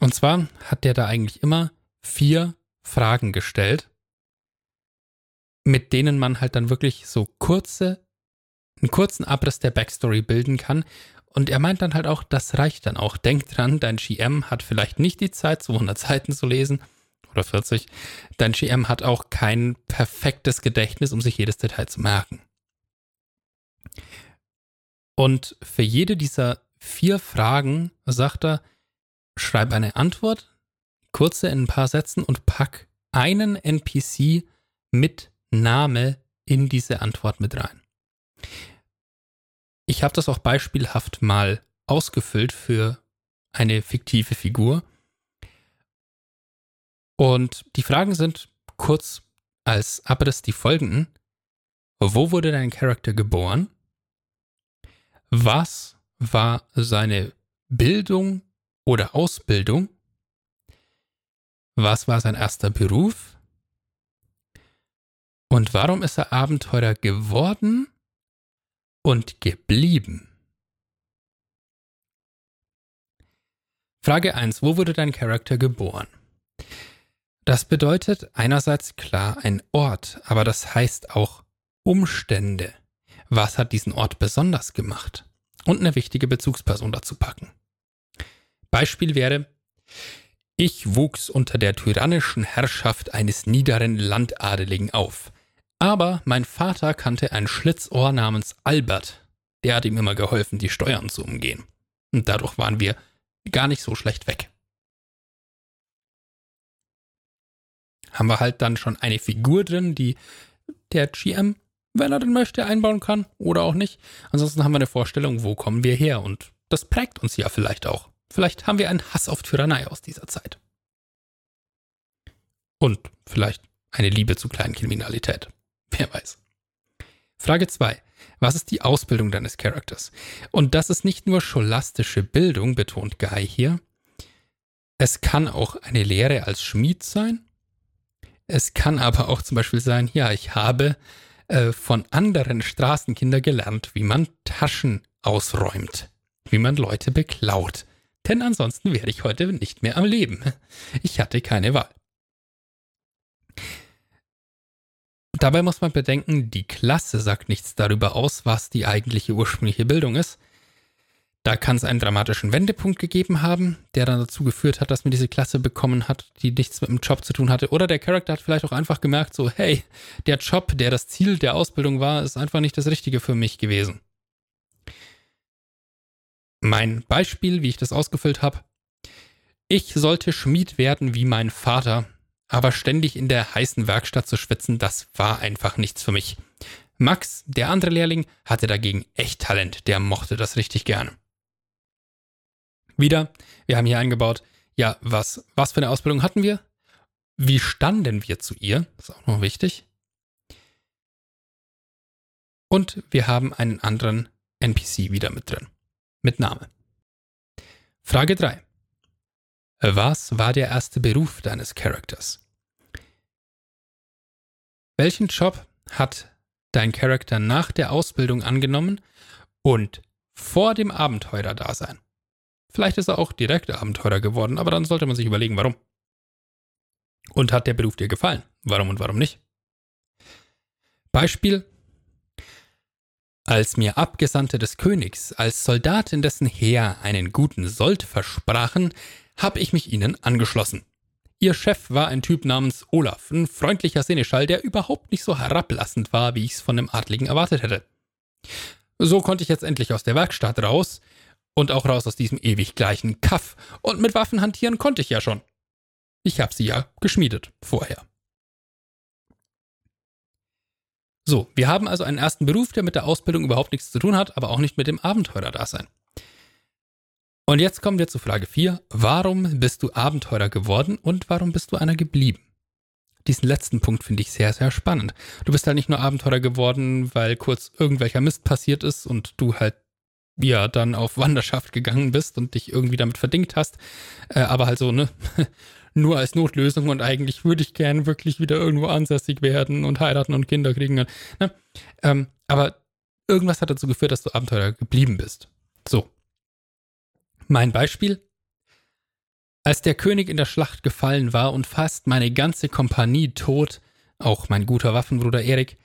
Und zwar hat der da eigentlich immer vier Fragen gestellt, mit denen man halt dann wirklich so kurze, einen kurzen Abriss der Backstory bilden kann. Und er meint dann halt auch, das reicht dann auch. Denk dran, dein GM hat vielleicht nicht die Zeit, 200 Seiten zu lesen oder 40. Dein GM hat auch kein perfektes Gedächtnis, um sich jedes Detail zu merken. Und für jede dieser vier Fragen sagt er, schreib eine Antwort, kurze in ein paar Sätzen und pack einen NPC mit Name in diese Antwort mit rein. Ich habe das auch beispielhaft mal ausgefüllt für eine fiktive Figur. Und die Fragen sind kurz als Abriss die folgenden. Wo wurde dein Charakter geboren? Was war seine Bildung oder Ausbildung? Was war sein erster Beruf? Und warum ist er Abenteurer geworden und geblieben? Frage 1. Wo wurde dein Charakter geboren? Das bedeutet einerseits klar ein Ort, aber das heißt auch Umstände. Was hat diesen Ort besonders gemacht? Und eine wichtige Bezugsperson dazu packen. Beispiel wäre, ich wuchs unter der tyrannischen Herrschaft eines niederen Landadeligen auf. Aber mein Vater kannte ein Schlitzohr namens Albert. Der hat ihm immer geholfen, die Steuern zu umgehen. Und dadurch waren wir gar nicht so schlecht weg. Haben wir halt dann schon eine Figur drin, die der GM, wenn er denn möchte, einbauen kann oder auch nicht. Ansonsten haben wir eine Vorstellung, wo kommen wir her und das prägt uns ja vielleicht auch. Vielleicht haben wir einen Hass auf Tyrannei aus dieser Zeit. Und vielleicht eine Liebe zu kleinen Kriminalität. Wer weiß. Frage 2. Was ist die Ausbildung deines Charakters? Und das ist nicht nur scholastische Bildung, betont Guy hier. Es kann auch eine Lehre als Schmied sein. Es kann aber auch zum Beispiel sein, ja, ich habe äh, von anderen Straßenkindern gelernt, wie man Taschen ausräumt, wie man Leute beklaut. Denn ansonsten wäre ich heute nicht mehr am Leben. Ich hatte keine Wahl. Dabei muss man bedenken, die Klasse sagt nichts darüber aus, was die eigentliche ursprüngliche Bildung ist. Da kann es einen dramatischen Wendepunkt gegeben haben, der dann dazu geführt hat, dass man diese Klasse bekommen hat, die nichts mit dem Job zu tun hatte. Oder der Charakter hat vielleicht auch einfach gemerkt, so, hey, der Job, der das Ziel der Ausbildung war, ist einfach nicht das Richtige für mich gewesen. Mein Beispiel, wie ich das ausgefüllt habe. Ich sollte Schmied werden wie mein Vater, aber ständig in der heißen Werkstatt zu schwitzen, das war einfach nichts für mich. Max, der andere Lehrling, hatte dagegen echt Talent, der mochte das richtig gerne. Wieder, wir haben hier eingebaut, ja, was, was für eine Ausbildung hatten wir? Wie standen wir zu ihr? Das ist auch noch wichtig. Und wir haben einen anderen NPC wieder mit drin. Mit Name. Frage 3. Was war der erste Beruf deines Charakters? Welchen Job hat dein Charakter nach der Ausbildung angenommen und vor dem Abenteurerdasein? Vielleicht ist er auch direkt Abenteurer geworden, aber dann sollte man sich überlegen, warum. Und hat der Beruf dir gefallen? Warum und warum nicht? Beispiel. Als mir Abgesandte des Königs als Soldat in dessen Heer einen guten Sold versprachen, habe ich mich ihnen angeschlossen. Ihr Chef war ein Typ namens Olaf, ein freundlicher Seneschall, der überhaupt nicht so herablassend war, wie ich es von dem Adligen erwartet hätte. So konnte ich jetzt endlich aus der Werkstatt raus und auch raus aus diesem ewig gleichen Kaff, und mit Waffen hantieren konnte ich ja schon. Ich habe sie ja geschmiedet vorher. So, wir haben also einen ersten Beruf, der mit der Ausbildung überhaupt nichts zu tun hat, aber auch nicht mit dem Abenteurerdasein. Und jetzt kommen wir zu Frage 4. Warum bist du Abenteurer geworden und warum bist du einer geblieben? Diesen letzten Punkt finde ich sehr, sehr spannend. Du bist halt nicht nur Abenteurer geworden, weil kurz irgendwelcher Mist passiert ist und du halt ja dann auf Wanderschaft gegangen bist und dich irgendwie damit verdingt hast, äh, aber halt so, ne, nur als Notlösung und eigentlich würde ich gern wirklich wieder irgendwo ansässig werden und heiraten und Kinder kriegen. Ne? Ähm, aber irgendwas hat dazu geführt, dass du Abenteurer geblieben bist. So. Mein Beispiel. Als der König in der Schlacht gefallen war und fast meine ganze Kompanie tot, auch mein guter Waffenbruder Erik,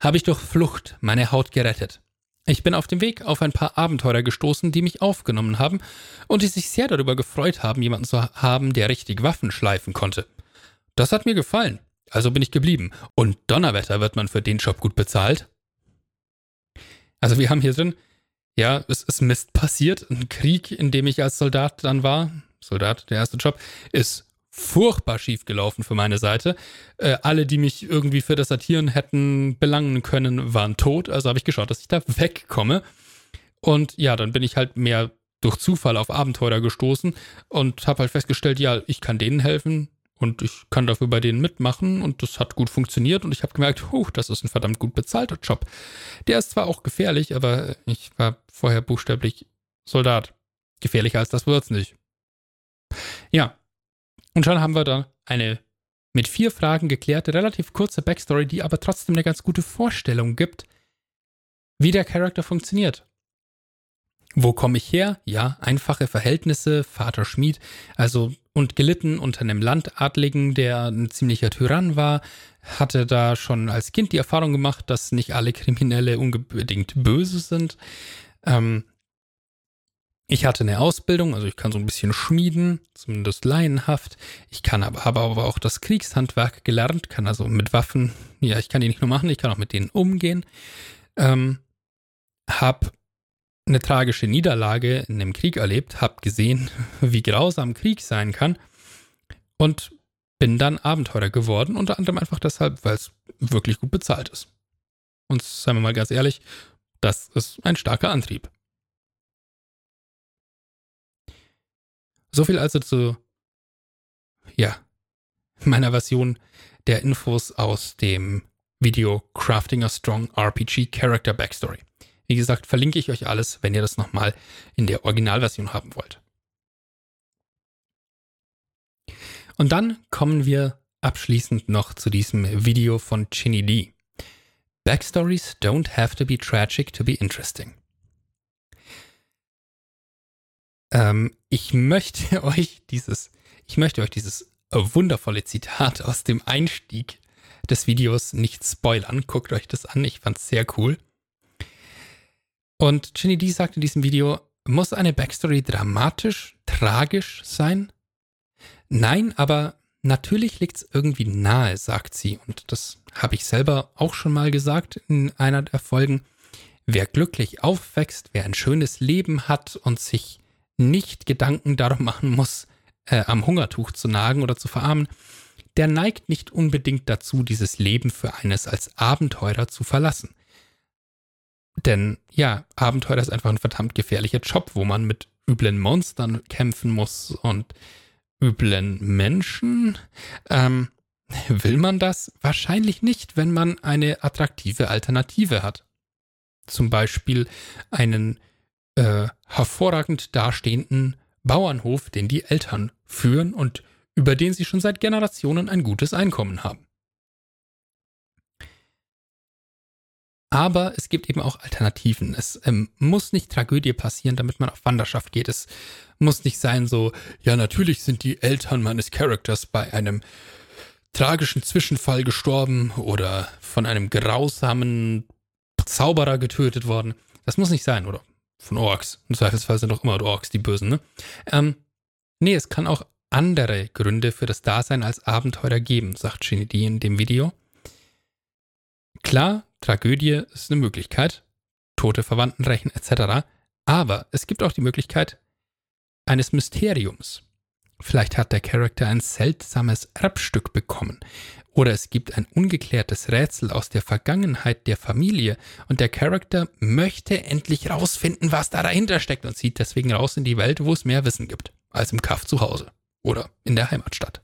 habe ich durch Flucht meine Haut gerettet. Ich bin auf dem Weg auf ein paar Abenteurer gestoßen, die mich aufgenommen haben und die sich sehr darüber gefreut haben, jemanden zu haben, der richtig Waffen schleifen konnte. Das hat mir gefallen, also bin ich geblieben. Und Donnerwetter wird man für den Job gut bezahlt. Also wir haben hier drin, ja, es ist Mist passiert, ein Krieg, in dem ich als Soldat dann war. Soldat, der erste Job, ist furchtbar schief gelaufen für meine Seite. Äh, alle, die mich irgendwie für das Satieren hätten belangen können, waren tot. Also habe ich geschaut, dass ich da wegkomme. Und ja, dann bin ich halt mehr durch Zufall auf Abenteuer gestoßen und habe halt festgestellt, ja, ich kann denen helfen und ich kann dafür bei denen mitmachen und das hat gut funktioniert und ich habe gemerkt, huh, das ist ein verdammt gut bezahlter Job. Der ist zwar auch gefährlich, aber ich war vorher buchstäblich Soldat. Gefährlicher als das wird's nicht. Ja, und schon haben wir da eine mit vier Fragen geklärte, relativ kurze Backstory, die aber trotzdem eine ganz gute Vorstellung gibt, wie der Charakter funktioniert. Wo komme ich her? Ja, einfache Verhältnisse, Vater Schmied, also und gelitten unter einem Landadligen, der ein ziemlicher Tyrann war, hatte da schon als Kind die Erfahrung gemacht, dass nicht alle Kriminelle unbedingt böse sind. Ähm, ich hatte eine Ausbildung, also ich kann so ein bisschen schmieden, zumindest laienhaft. Ich kann aber, habe aber auch das Kriegshandwerk gelernt, kann also mit Waffen, ja, ich kann die nicht nur machen, ich kann auch mit denen umgehen. Ähm, hab eine tragische Niederlage in einem Krieg erlebt, hab gesehen, wie grausam Krieg sein kann und bin dann Abenteurer geworden, unter anderem einfach deshalb, weil es wirklich gut bezahlt ist. Und seien wir mal ganz ehrlich, das ist ein starker Antrieb. So viel also zu, ja, meiner Version der Infos aus dem Video Crafting a Strong RPG Character Backstory. Wie gesagt, verlinke ich euch alles, wenn ihr das nochmal in der Originalversion haben wollt. Und dann kommen wir abschließend noch zu diesem Video von Chinny D. Backstories don't have to be tragic to be interesting. Ähm, ich möchte euch dieses, ich möchte euch dieses wundervolle Zitat aus dem Einstieg des Videos nicht spoilern. Guckt euch das an, ich fand's sehr cool. Und Ginny D sagt in diesem Video, muss eine Backstory dramatisch, tragisch sein? Nein, aber natürlich liegt's irgendwie nahe, sagt sie. Und das habe ich selber auch schon mal gesagt in einer der Folgen. Wer glücklich aufwächst, wer ein schönes Leben hat und sich nicht Gedanken darum machen muss, äh, am Hungertuch zu nagen oder zu verarmen, der neigt nicht unbedingt dazu, dieses Leben für eines als Abenteurer zu verlassen. Denn ja, Abenteuer ist einfach ein verdammt gefährlicher Job, wo man mit üblen Monstern kämpfen muss und üblen Menschen. Ähm, will man das? Wahrscheinlich nicht, wenn man eine attraktive Alternative hat. Zum Beispiel einen äh, hervorragend dastehenden Bauernhof, den die Eltern führen und über den sie schon seit Generationen ein gutes Einkommen haben. Aber es gibt eben auch Alternativen. Es ähm, muss nicht Tragödie passieren, damit man auf Wanderschaft geht. Es muss nicht sein so, ja, natürlich sind die Eltern meines Charakters bei einem tragischen Zwischenfall gestorben oder von einem grausamen Zauberer getötet worden. Das muss nicht sein, oder? Von Orks. Im Zweifelsfall sind doch immer Orks die Bösen, ne? Ähm, nee, es kann auch andere Gründe für das Dasein als Abenteurer geben, sagt Shinidi in dem Video. Klar, Tragödie ist eine Möglichkeit, tote Verwandten rächen etc. Aber es gibt auch die Möglichkeit eines Mysteriums. Vielleicht hat der Charakter ein seltsames Erbstück bekommen. Oder es gibt ein ungeklärtes Rätsel aus der Vergangenheit der Familie und der Charakter möchte endlich rausfinden, was da dahinter steckt und zieht deswegen raus in die Welt, wo es mehr Wissen gibt als im Kaff zu Hause oder in der Heimatstadt.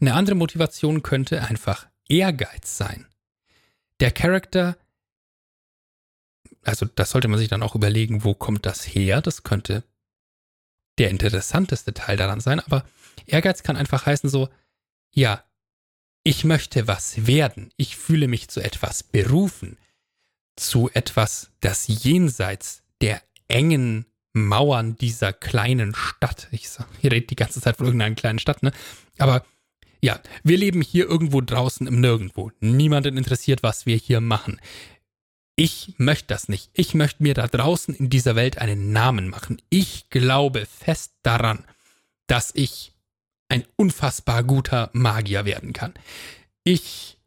Eine andere Motivation könnte einfach Ehrgeiz sein. Der Charakter, also das sollte man sich dann auch überlegen, wo kommt das her? Das könnte der interessanteste Teil daran sein, aber Ehrgeiz kann einfach heißen so, ja, ich möchte was werden, ich fühle mich zu etwas berufen, zu etwas, das jenseits der engen Mauern dieser kleinen Stadt, ich, ich rede die ganze Zeit von irgendeiner kleinen Stadt, ne? Aber ja, wir leben hier irgendwo draußen im Nirgendwo. Niemanden interessiert, was wir hier machen. Ich möchte das nicht. Ich möchte mir da draußen in dieser Welt einen Namen machen. Ich glaube fest daran, dass ich ein unfassbar guter Magier werden kann. Ich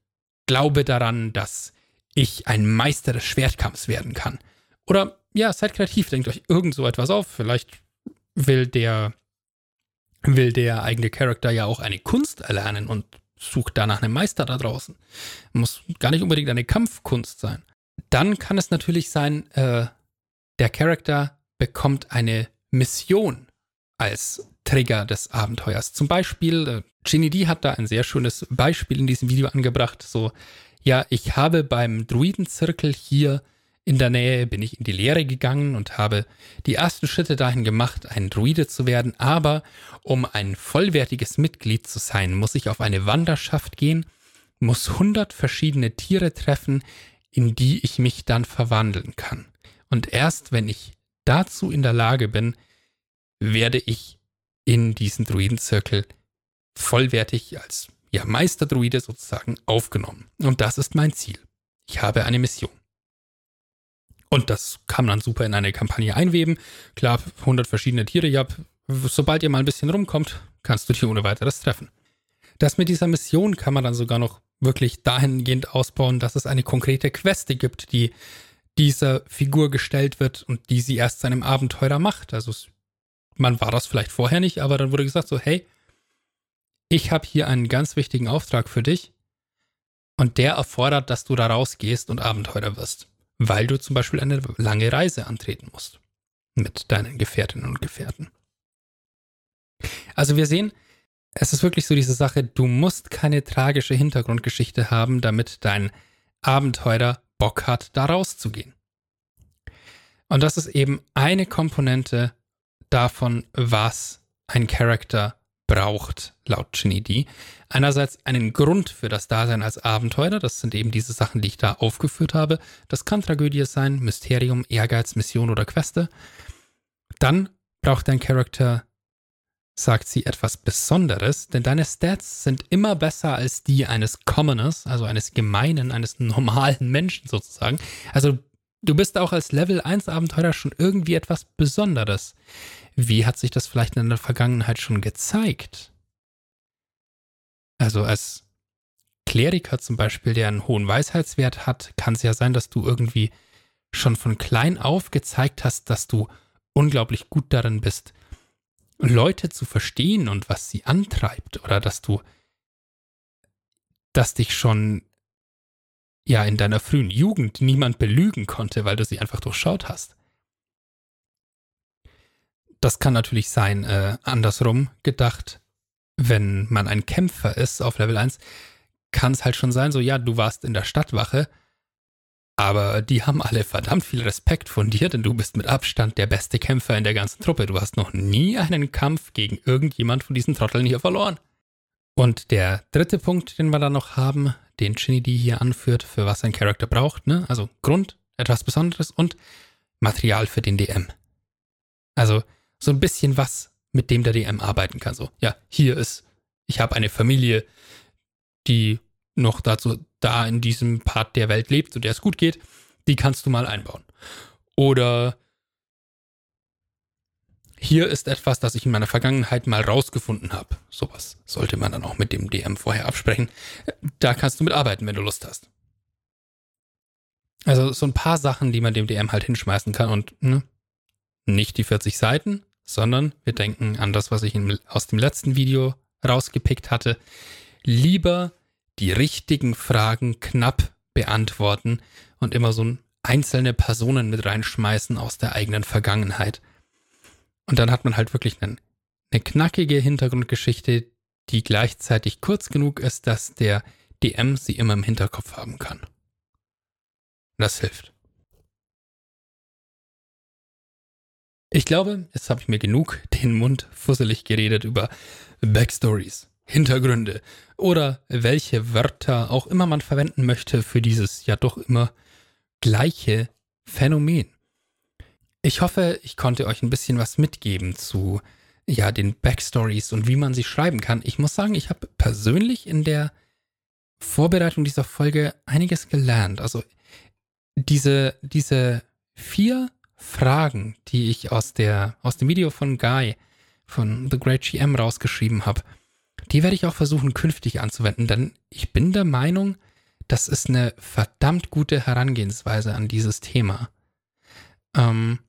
glaube daran, dass ich ein Meister des Schwertkampfs werden kann. Oder ja, seid kreativ, denkt euch irgend so etwas auf. Vielleicht will der will der eigene Charakter ja auch eine Kunst erlernen und sucht danach einen Meister da draußen. Muss gar nicht unbedingt eine Kampfkunst sein. Dann kann es natürlich sein, äh, der Charakter bekommt eine Mission als Trigger des Abenteuers. Zum Beispiel, äh, Ginny D hat da ein sehr schönes Beispiel in diesem Video angebracht. So, ja, ich habe beim Druidenzirkel hier in der Nähe bin ich in die Lehre gegangen und habe die ersten Schritte dahin gemacht, ein Druide zu werden, aber um ein vollwertiges Mitglied zu sein, muss ich auf eine Wanderschaft gehen, muss 100 verschiedene Tiere treffen, in die ich mich dann verwandeln kann. Und erst wenn ich dazu in der Lage bin, werde ich in diesen Druidenzirkel vollwertig als ja, Meisterdruide sozusagen aufgenommen. Und das ist mein Ziel. Ich habe eine Mission. Und das kann man super in eine Kampagne einweben. Klar, 100 verschiedene Tiere, ja, sobald ihr mal ein bisschen rumkommt, kannst du die ohne weiteres treffen. Das mit dieser Mission kann man dann sogar noch wirklich dahingehend ausbauen, dass es eine konkrete Queste gibt, die dieser Figur gestellt wird und die sie erst seinem Abenteurer macht. Also man war das vielleicht vorher nicht, aber dann wurde gesagt so, hey, ich habe hier einen ganz wichtigen Auftrag für dich und der erfordert, dass du da rausgehst und Abenteurer wirst weil du zum Beispiel eine lange Reise antreten musst mit deinen Gefährtinnen und Gefährten. Also wir sehen, es ist wirklich so diese Sache, du musst keine tragische Hintergrundgeschichte haben, damit dein Abenteurer Bock hat, da rauszugehen. Und das ist eben eine Komponente davon, was ein Charakter braucht, laut Ginny Einerseits einen Grund für das Dasein als Abenteurer, das sind eben diese Sachen, die ich da aufgeführt habe. Das kann Tragödie sein, Mysterium, Ehrgeiz, Mission oder Queste. Dann braucht dein Charakter, sagt sie, etwas Besonderes, denn deine Stats sind immer besser als die eines Commoners, also eines gemeinen, eines normalen Menschen sozusagen. Also du bist auch als Level 1 Abenteurer schon irgendwie etwas Besonderes. Wie hat sich das vielleicht in der Vergangenheit schon gezeigt? Also als Kleriker zum Beispiel, der einen hohen Weisheitswert hat, kann es ja sein, dass du irgendwie schon von klein auf gezeigt hast, dass du unglaublich gut darin bist, Leute zu verstehen und was sie antreibt oder dass du, dass dich schon ja in deiner frühen Jugend niemand belügen konnte, weil du sie einfach durchschaut hast. Das kann natürlich sein, äh, andersrum gedacht, wenn man ein Kämpfer ist auf Level 1, kann es halt schon sein, so ja, du warst in der Stadtwache, aber die haben alle verdammt viel Respekt von dir, denn du bist mit Abstand der beste Kämpfer in der ganzen Truppe. Du hast noch nie einen Kampf gegen irgendjemand von diesen Trotteln hier verloren. Und der dritte Punkt, den wir da noch haben, den Shinidi hier anführt, für was ein Charakter braucht, ne? Also Grund, etwas Besonderes und Material für den DM. Also so ein bisschen was, mit dem der DM arbeiten kann. So, ja, hier ist, ich habe eine Familie, die noch dazu da in diesem Part der Welt lebt, zu der es gut geht, die kannst du mal einbauen. Oder hier ist etwas, das ich in meiner Vergangenheit mal rausgefunden habe. Sowas sollte man dann auch mit dem DM vorher absprechen. Da kannst du mitarbeiten, wenn du Lust hast. Also so ein paar Sachen, die man dem DM halt hinschmeißen kann und ne, nicht die 40 Seiten, sondern wir denken an das, was ich aus dem letzten Video rausgepickt hatte. Lieber die richtigen Fragen knapp beantworten und immer so einzelne Personen mit reinschmeißen aus der eigenen Vergangenheit. Und dann hat man halt wirklich einen, eine knackige Hintergrundgeschichte, die gleichzeitig kurz genug ist, dass der DM sie immer im Hinterkopf haben kann. Das hilft. Ich glaube, jetzt habe ich mir genug den Mund fusselig geredet über Backstories, Hintergründe oder welche Wörter auch immer man verwenden möchte für dieses ja doch immer gleiche Phänomen. Ich hoffe, ich konnte euch ein bisschen was mitgeben zu ja den Backstories und wie man sie schreiben kann. Ich muss sagen, ich habe persönlich in der Vorbereitung dieser Folge einiges gelernt. Also diese, diese vier Fragen, die ich aus, der, aus dem Video von Guy, von The Great GM rausgeschrieben habe, die werde ich auch versuchen künftig anzuwenden, denn ich bin der Meinung, das ist eine verdammt gute Herangehensweise an dieses Thema. Ähm,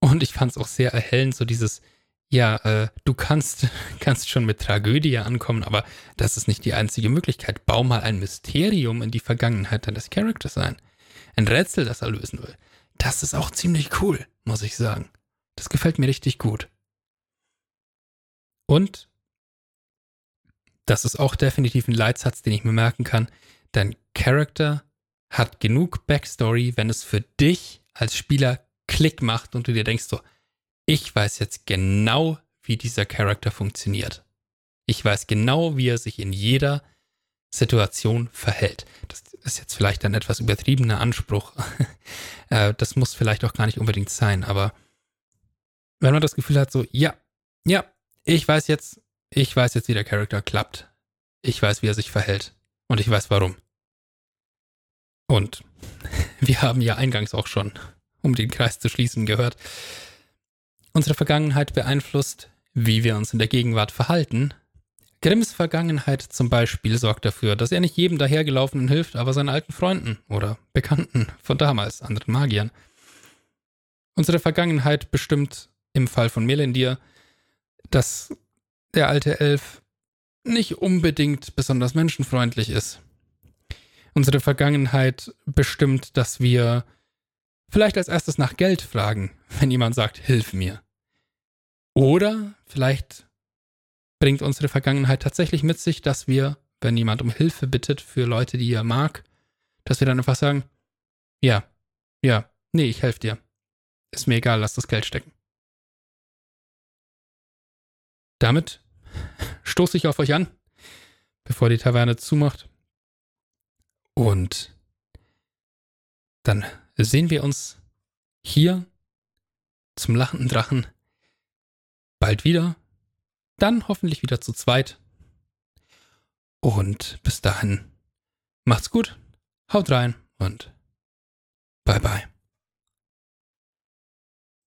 und ich fand es auch sehr erhellend, so dieses, ja, äh, du kannst, kannst schon mit Tragödie ankommen, aber das ist nicht die einzige Möglichkeit. Bau mal ein Mysterium in die Vergangenheit deines Charakters ein. Ein Rätsel, das er lösen will. Das ist auch ziemlich cool, muss ich sagen. Das gefällt mir richtig gut. Und das ist auch definitiv ein Leitsatz, den ich mir merken kann. Dein Charakter hat genug Backstory, wenn es für dich als Spieler Klick macht und du dir denkst so, ich weiß jetzt genau, wie dieser Charakter funktioniert. Ich weiß genau, wie er sich in jeder Situation verhält. Das ist jetzt vielleicht ein etwas übertriebener Anspruch. Äh, das muss vielleicht auch gar nicht unbedingt sein, aber wenn man das Gefühl hat, so, ja, ja, ich weiß jetzt, ich weiß jetzt, wie der Charakter klappt. Ich weiß, wie er sich verhält. Und ich weiß warum. Und wir haben ja eingangs auch schon, um den Kreis zu schließen, gehört, Unsere Vergangenheit beeinflusst, wie wir uns in der Gegenwart verhalten. Grimms Vergangenheit zum Beispiel sorgt dafür, dass er nicht jedem dahergelaufenen hilft, aber seinen alten Freunden oder Bekannten von damals, anderen Magiern. Unsere Vergangenheit bestimmt im Fall von Melendir, dass der alte Elf nicht unbedingt besonders menschenfreundlich ist. Unsere Vergangenheit bestimmt, dass wir vielleicht als erstes nach Geld fragen, wenn jemand sagt, hilf mir. Oder vielleicht bringt unsere Vergangenheit tatsächlich mit sich, dass wir, wenn jemand um Hilfe bittet für Leute, die er mag, dass wir dann einfach sagen, ja, ja, nee, ich helfe dir. Ist mir egal, lass das Geld stecken. Damit stoße ich auf euch an, bevor die Taverne zumacht. Und dann sehen wir uns hier zum lachenden Drachen bald wieder. Dann hoffentlich wieder zu zweit. Und bis dahin, macht's gut, haut rein und bye bye.